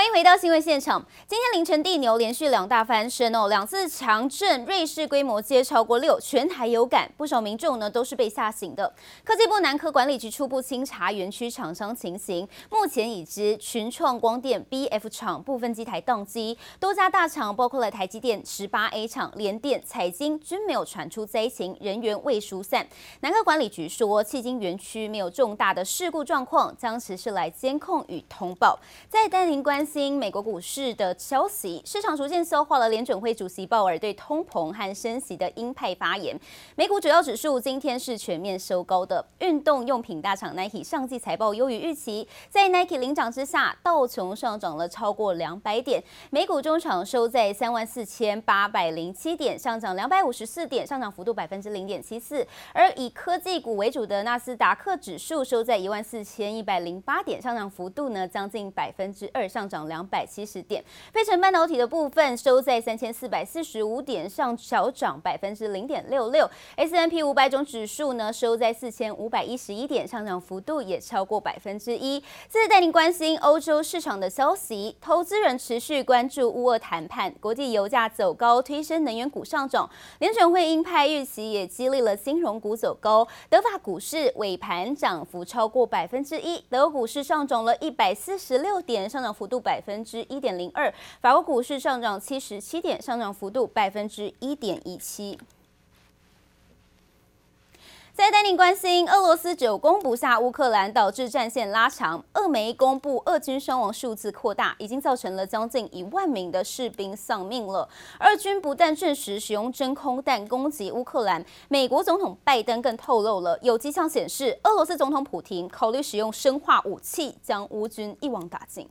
欢迎回到新闻现场。今天凌晨地牛连续两大翻身哦，两次强震，瑞士规模皆超过六，全台有感，不少民众呢都是被吓醒的。科技部南科管理局初步清查园区厂商情形，目前已知群创光电 BF 厂部分机台宕机，多家大厂包括了台积电十八 A 厂、联电、彩晶均没有传出灾情，人员未疏散。南科管理局说，迄今园区没有重大的事故状况，将持续来监控与通报。在丹宁关心美国股市的消息，市场逐渐消化了联准会主席鲍尔对通膨和升息的鹰派发言。美股主要指数今天是全面收高的。运动用品大厂 Nike 上季财报优于预期，在 Nike 领涨之下，道琼上涨了超过两百点。美股中场收在三万四千八百零七点，上涨两百五十四点，上涨幅度百分之零点七四。而以科技股为主的纳斯达克指数收在一万四千一百零八点，上涨幅度呢将近百分之二，上涨两百七十点，费城半导体的部分收在三千四百四十五点，上小涨百分之零点六六。S&P 五百种指数呢收在四千五百一十一点，上涨幅度也超过百分之一。接着带您关心欧洲市场的消息，投资人持续关注乌俄谈判，国际油价走高，推升能源股上涨。联准会鹰派预期也激励了金融股走高。德法股市尾盘涨幅超过百分之一，德国股市上涨了一百四十六点，上涨幅度百百分。之一点零二，法国股市上涨七十七点，上涨幅度百分之一点一七。再带您关心，俄罗斯久攻不下乌克兰，导致战线拉长。俄媒公布，俄军伤亡数字扩大，已经造成了将近一万名的士兵丧命了。俄军不但证实使用真空弹攻击乌克兰，美国总统拜登更透露了有迹象显示，俄罗斯总统普廷考虑使用生化武器，将乌军一网打尽。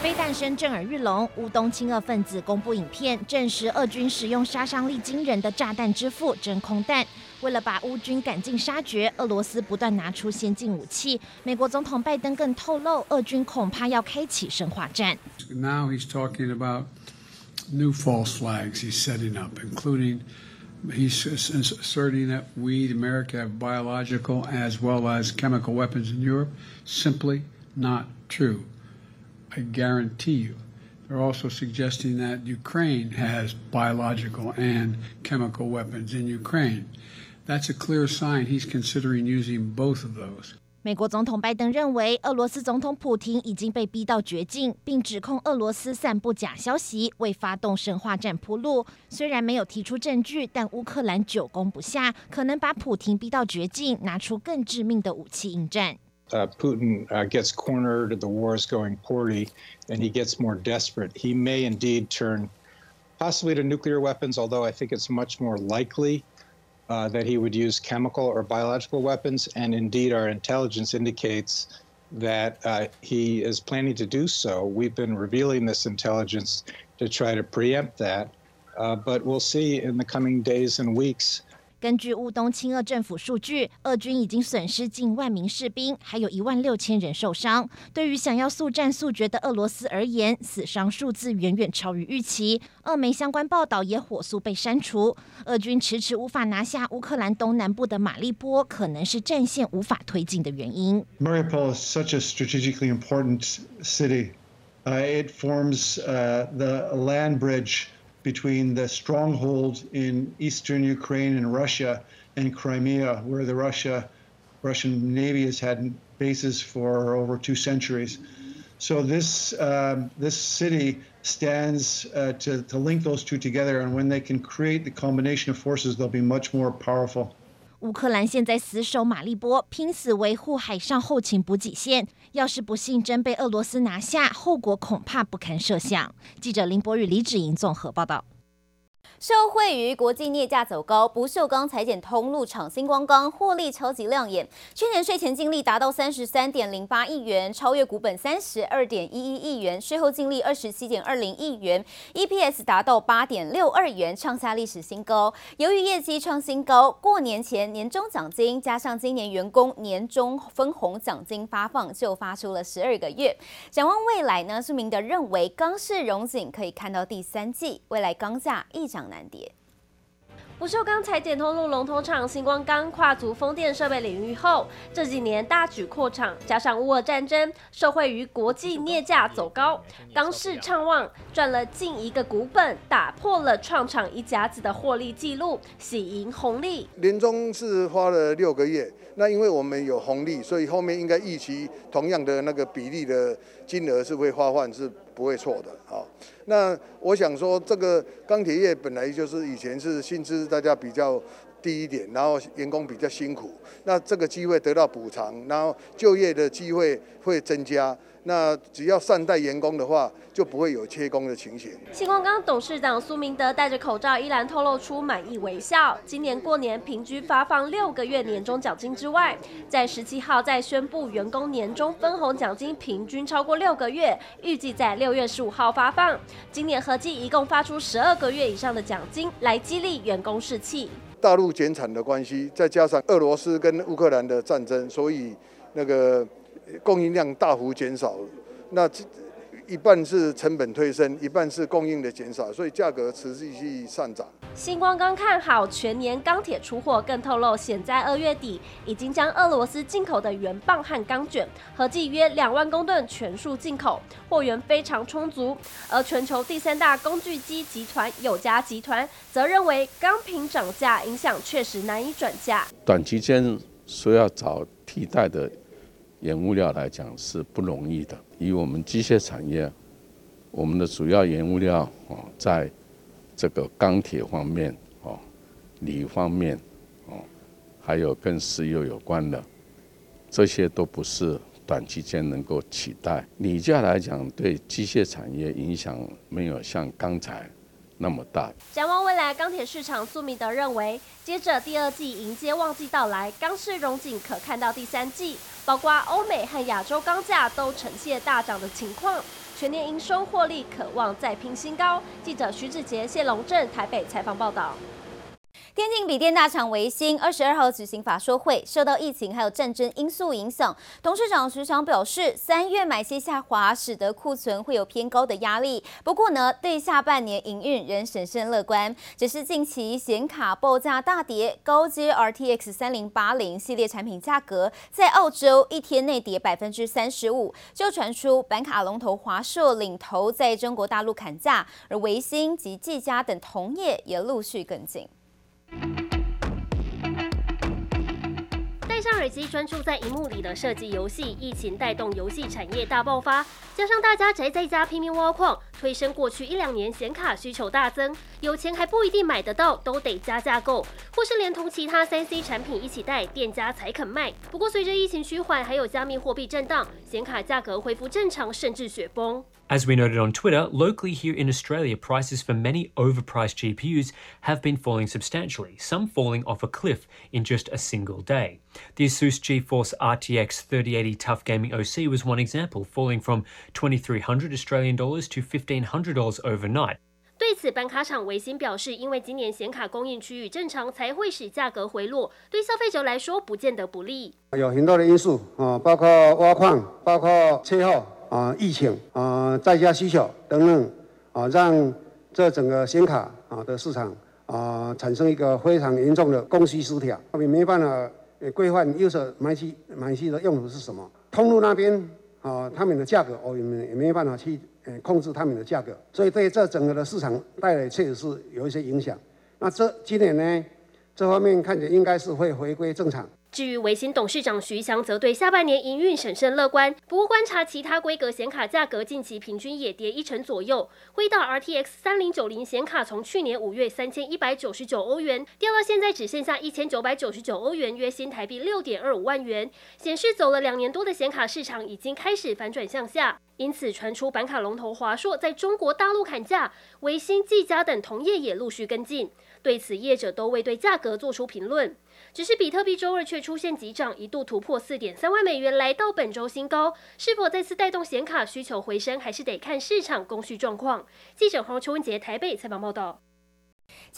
飞弹声震耳欲聋，乌东亲俄分子公布影片，证实俄军使用杀伤力惊人的炸弹之父——真空弹。为了把乌军赶尽杀绝，俄罗斯不断拿出先进武器。美国总统拜登更透露，俄军恐怕要开启生化战。Now he's talking about new false flags he's setting up, including he's asserting that we, America, have biological as well as chemical weapons in Europe. Simply not true. I guarantee you. They're also suggesting that Ukraine has biological and chemical weapons in Ukraine. That's a clear sign he's considering using both of those. 美国总统拜登认为，俄罗斯总统普丁已经被逼到绝境，并指控俄罗斯散布假消息，为发动生化战铺路。虽然没有提出证据，但乌克兰久攻不下，可能把普丁逼到绝境，拿出更致命的武器应战。 Uh, Putin uh, gets cornered, the war is going poorly, and he gets more desperate. He may indeed turn possibly to nuclear weapons, although I think it's much more likely uh, that he would use chemical or biological weapons. And indeed, our intelligence indicates that uh, he is planning to do so. We've been revealing this intelligence to try to preempt that, uh, but we'll see in the coming days and weeks. 根据乌东亲俄政府数据，俄军已经损失近万名士兵，还有一万六千人受伤。对于想要速战速决的俄罗斯而言，死伤数字远远超于预期。俄媒相关报道也火速被删除。俄军迟迟无法拿下乌克兰东南部的马利波，可能是战线无法推进的原因。Mariupol is such a strategically important city. It forms the land bridge. Between the stronghold in eastern Ukraine and Russia and Crimea, where the Russia, Russian Navy has had bases for over two centuries. So this, uh, this city stands uh, to, to link those two together, and when they can create the combination of forces, they'll be much more powerful. 乌克兰现在死守马利波，拼死维护海上后勤补给线。要是不幸真被俄罗斯拿下，后果恐怕不堪设想。记者林博宇、李芷莹综合报道。受惠于国际镍价走高，不锈钢裁剪通路厂新光钢获利超级亮眼，去年税前净利达到三十三点零八亿元，超越股本三十二点一一亿元，税后净利二十七点二零亿元，EPS 达到八点六二元，创下历史新高。由于业绩创新高，过年前年终奖金加上今年员工年终分红奖金发放，就发出了十二个月。展望未来呢？苏明德认为钢市荣景可以看到第三季，未来钢价一涨难跌。不锈钢裁剪通路龙头厂星光钢跨足风电设备领域后，这几年大举扩厂，加上乌俄战争，受惠于国际镍价走高，钢市畅旺，赚了近一个股本，打破了创厂一甲子的获利记录，喜迎红利。年终是花了六个月，那因为我们有红利，所以后面应该预期同样的那个比例的金额是会发放是不会错的啊。那我想说，这个钢铁业本来就是以前是薪资大家比较低一点，然后员工比较辛苦，那这个机会得到补偿，然后就业的机会会增加。那只要善待员工的话，就不会有缺工的情形。新光钢董事长苏明德戴着口罩，依然透露出满意微笑。今年过年平均发放六个月年终奖金之外，在十七号再宣布员工年终分红奖金平均超过六个月，预计在六月十五号发放。今年合计一共发出十二个月以上的奖金，来激励员工士气。大陆减产的关系，再加上俄罗斯跟乌克兰的战争，所以那个。供应量大幅减少，那一半是成本推升，一半是供应的减少，所以价格持续去上涨。星光刚看好全年钢铁出货，更透露，现在二月底已经将俄罗斯进口的原棒和钢卷合计约两万公吨全数进口，货源非常充足。而全球第三大工具机集团友嘉集团则认为，钢品涨价影响确实难以转嫁，短期间说要找替代的。原物料来讲是不容易的。以我们机械产业，我们的主要原物料哦，在这个钢铁方面哦，锂方面哦，还有跟石油有关的，这些都不是短期间能够取代。锂价来讲，对机械产业影响没有像钢材。那么大。展望未来钢铁市场，苏明德认为，接着第二季迎接旺季到来，钢市融景可看到第三季，包括欧美和亚洲钢价都呈现大涨的情况，全年营收获利渴望再拼新高。记者徐志杰、谢龙镇台北采访报道。电竞笔电大厂维星二十二号举行法说会，受到疫情还有战争因素影响，董事长徐翔表示，三月买气下滑，使得库存会有偏高的压力。不过呢，对下半年营运仍审慎乐观。只是近期显卡报价大跌，高阶 RTX 三零八零系列产品价格在澳洲一天内跌百分之三十五，就传出板卡龙头华硕领头在中国大陆砍价，而维星及技嘉等同业也陆续跟进。耳机专注在荧幕里的射击游戏，疫情带动游戏产业大爆发，加上大家宅在家拼命挖矿，推升过去一两年显卡需求大增，有钱还不一定买得到，都得加价购，或是连同其他三 C 产品一起带，店家才肯卖。不过随着疫情趋缓，还有加密货币震荡，显卡价格恢复正常，甚至雪崩。As we noted on Twitter, locally here in Australia, prices for many overpriced GPUs have been falling substantially, some falling off a cliff in just a single day. The Asus GeForce RTX 3080 Tough Gaming OC was one example, falling from 2,300 Australian dollars to 1,500 dollars overnight. 对此，板卡厂微星表示，因为今年显卡供应趋于正常，才会使价格回落，对消费者来说不见得不利。有很多的因素啊，包括挖矿，包括气候。 啊，疫情啊，在家需求等等啊，让这整个显卡啊的市场啊产生一个非常严重的供需失调，他们没办法规范右手买气买气的用途是什么，通路那边啊他们的价格我们也没办法去控制他们的价格，所以对这整个的市场带来确实是有一些影响。那这今年呢，这方面看起来应该是会回归正常。至于微星董事长徐翔则对下半年营运审慎乐观，不过观察其他规格显卡价格近期平均也跌一成左右。辉达 RTX 三零九零显卡从去年五月三千一百九十九欧元掉到现在只剩下一千九百九十九欧元，约新台币六点二五万元，显示走了两年多的显卡市场已经开始反转向下。因此传出板卡龙头华硕在中国大陆砍价，微星、技嘉等同业也陆续跟进。对此，业者都未对价格做出评论。只是比特币周二却出现急涨，一度突破四点三万美元，来到本周新高。是否再次带动显卡需求回升，还是得看市场供需状况。记者黄秋文杰台北采访报道。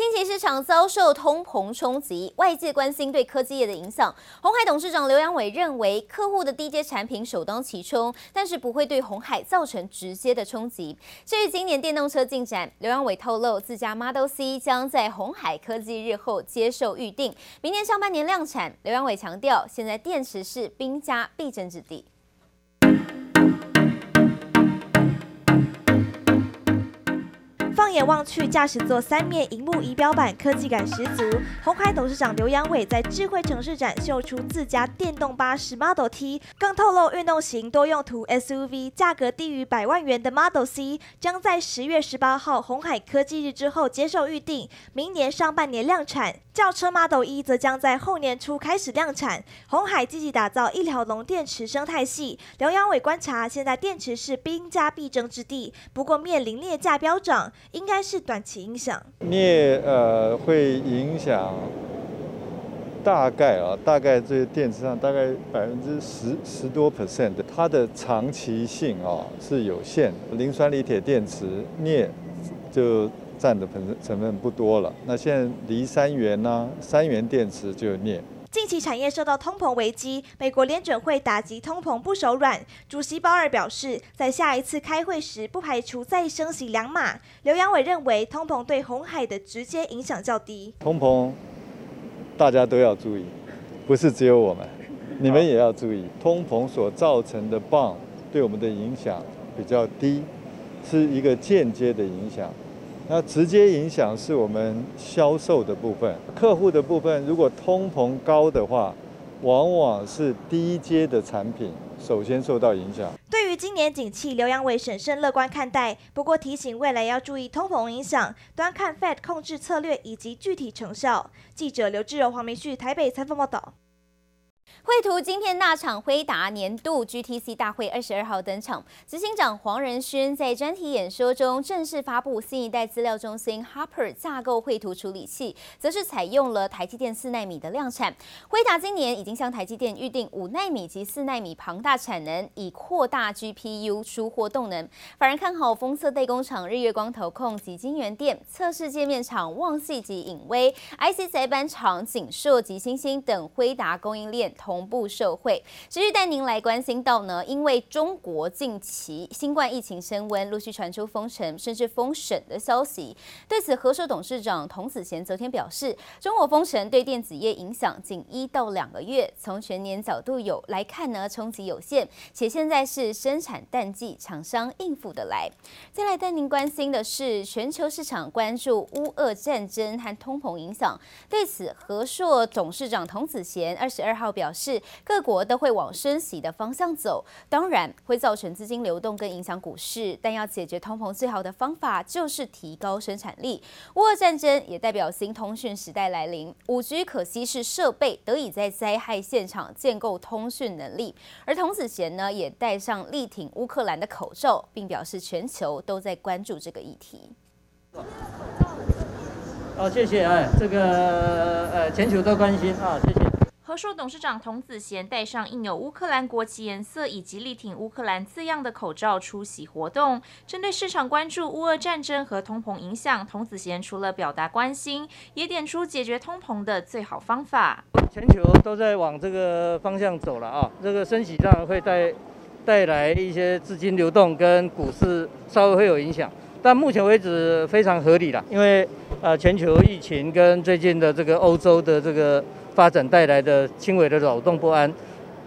近期市场遭受通膨冲击，外界关心对科技业的影响。鸿海董事长刘扬伟认为，客户的低阶产品首当其冲，但是不会对红海造成直接的冲击。至于今年电动车进展，刘扬伟透露，自家 Model C 将在红海科技日后接受预定，明年上半年量产。刘扬伟强调，现在电池是兵家必争之地。放眼望去，驾驶座三面荧幕仪表板，科技感十足。鸿海董事长刘扬伟在智慧城市展秀出自家电动巴士 Model T，更透露运动型多用途 SUV 价格低于百万元的 Model C 将在十月十八号鸿海科技日之后接受预定，明年上半年量产。轿车 Model E 则将在后年初开始量产。鸿海积极打造一条龙电池生态系。刘扬伟观察，现在电池是兵家必争之地，不过面临镍价飙涨。应该是短期影响，镍呃会影响，大概啊，大概这些电池上大概百分之十十多 percent，它的长期性啊是有限。磷酸锂铁电池镍就占的成成分不多了，那现在锂三元呢、三元电池就有镍。近期产业受到通膨危机，美国联准会打击通膨不手软。主席鲍尔表示，在下一次开会时，不排除再升息两码。刘扬伟认为，通膨对红海的直接影响较低。通膨大家都要注意，不是只有我们，你们也要注意。通膨所造成的棒对我们的影响比较低，是一个间接的影响。那直接影响是我们销售的部分，客户的部分。如果通膨高的话，往往是低阶的产品首先受到影响。对于今年景气，刘扬伟审慎乐观看待，不过提醒未来要注意通膨影响，端看 Fed 控制策略以及具体成效。记者刘志柔、黄明旭台北采访报道。绘图晶片大厂辉达年度 GTC 大会二十二号登场，执行长黄仁勋在专题演说中正式发布新一代资料中心 Hopper 架构绘图处理器，则是采用了台积电四奈米的量产。辉达今年已经向台积电预定五奈米及四奈米庞大产能，以扩大 GPU 出货动能。法人看好封测代工厂日月光投控及晶圆店，测试界面厂旺系及颖崴，IC 载板厂景硕及星星等辉达供应链。同步受惠，持续带您来关心到呢，因为中国近期新冠疫情升温，陆续传出封城甚至封省的消息。对此，和硕董事长童子贤昨天表示，中国封城对电子业影响仅一到两个月，从全年角度有来看呢，冲击有限，且现在是生产淡季，厂商应付得来。再来带您关心的是，全球市场关注乌俄战争和通膨影响。对此，和硕董事长童子贤二十二号表示。是各国都会往升息的方向走，当然会造成资金流动跟影响股市，但要解决通膨最好的方法就是提高生产力。乌俄战争也代表新通讯时代来临，五 G 可惜是设备得以在灾害现场建构通讯能力。而童子贤呢，也戴上力挺乌克兰的口罩，并表示全球都在关注这个议题。好，谢谢哎，这个呃，全球都关心啊，谢谢。和硕董事长童子贤戴上印有乌克兰国旗颜色以及力挺乌克兰字样的口罩出席活动。针对市场关注乌俄战争和通膨影响，童子贤除了表达关心，也点出解决通膨的最好方法。全球都在往这个方向走了啊，这个升息上会带带来一些资金流动跟股市稍微会有影响，但目前为止非常合理了，因为呃全球疫情跟最近的这个欧洲的这个。发展带来的轻微的扰动不安，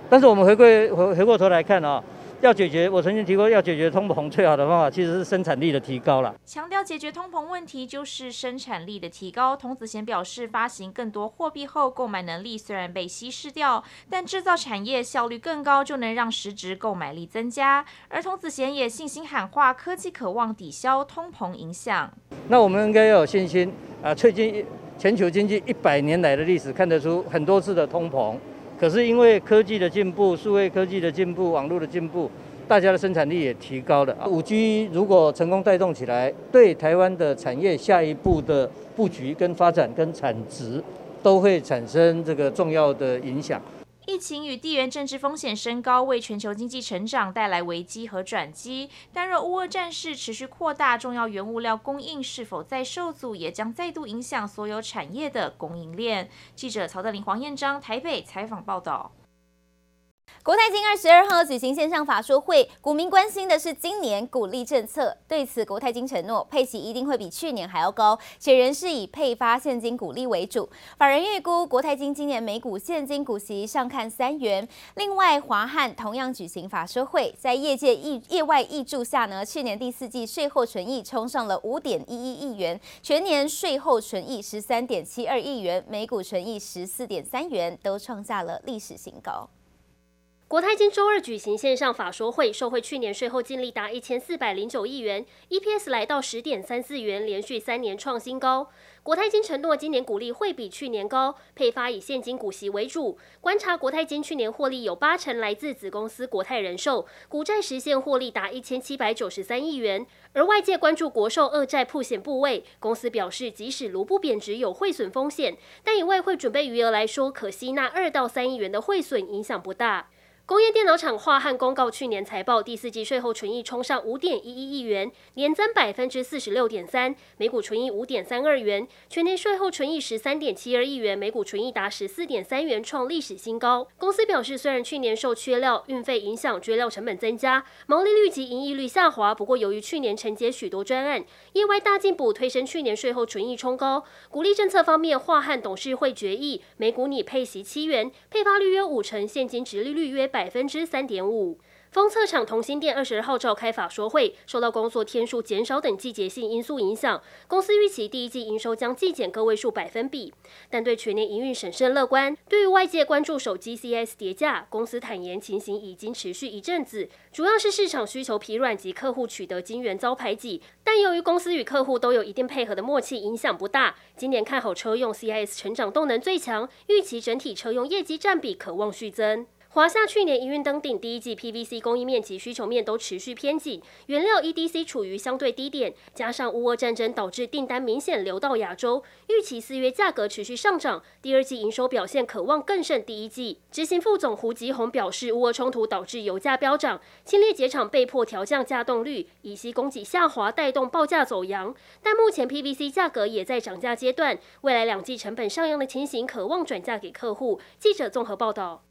但是我们回归回回过头来看啊，要解决我曾经提过要解决通膨最好的方法其实是生产力的提高了。强调解决通膨问题就是生产力的提高。童子贤表示，发行更多货币后，购买能力虽然被稀释掉，但制造产业效率更高，就能让实质购买力增加。而童子贤也信心喊话，科技渴望抵消通膨影响。那我们应该要有信心啊，最近。全球经济一百年来的历史看得出很多次的通膨，可是因为科技的进步、数位科技的进步、网络的进步，大家的生产力也提高了。五 G 如果成功带动起来，对台湾的产业下一步的布局、跟发展、跟产值，都会产生这个重要的影响。疫情与地缘政治风险升高，为全球经济成长带来危机和转机。但若乌俄战事持续扩大，重要原物料供应是否再受阻，也将再度影响所有产业的供应链。记者曹德林、黄彦章台北采访报道。国泰金二十二号举行线上法说会，股民关心的是今年股利政策。对此，国泰金承诺配息一定会比去年还要高，且仍是以配发现金股利为主。法人预估国泰金今年每股现金股息上看三元。另外，华汉同样举行法说会，在业界业业外挹注下呢，去年第四季税后纯益冲上了五点一一亿元，全年税后纯益十三点七二亿元，每股纯益十四点三元，都创下了历史新高。国泰金周二举行线上法说会，受惠去年税后净利达一千四百零九亿元，EPS 来到十点三四元，连续三年创新高。国泰金承诺今年股利会比去年高，配发以现金股息为主。观察国泰金去年获利有八成来自子公司国泰人寿，股债实现获利达一千七百九十三亿元。而外界关注国寿二债曝险部位，公司表示即使卢布贬值有汇损风险，但以外汇准备余额来说，可吸纳二到三亿元的汇损影响不大。工业电脑厂化汉公告，去年财报第四季税后纯益冲上五点一一亿元，年增百分之四十六点三，每股纯益五点三二元，全年税后纯益十三点七二亿元，每股纯益达十四点三元，创历史新高。公司表示，虽然去年受缺料、运费影响，追料成本增加，毛利率及盈利率下滑，不过由于去年承接许多专案，业外大进补推升去年税后纯益冲高。鼓励政策方面，化汉董事会决议，每股拟配息七元，配发率约五成，现金殖利率约百分之三点五。封测厂同心电二十二号召开法说会，受到工作天数减少等季节性因素影响，公司预期第一季营收将季减个位数百分比，但对全年营运审慎乐观。对于外界关注手机 CS 叠价，公司坦言情形已经持续一阵子，主要是市场需求疲软及客户取得晶圆遭排挤，但由于公司与客户都有一定配合的默契，影响不大。今年看好车用 CS 成长动能最强，预期整体车用业绩占比可望续增。华夏去年营运登顶，第一季 PVC 供应面及需求面都持续偏紧，原料 EDC 处于相对低点，加上乌俄战争导致订单明显流到亚洲，预期四月价格持续上涨，第二季营收表现可望更胜第一季。执行副总胡吉宏表示，乌俄冲突导致油价飙涨，轻列结厂被迫调降稼动率，乙烯供给下滑带动报价走扬，但目前 PVC 价格也在涨价阶段，未来两季成本上扬的情形可望转嫁给客户。记者综合报道。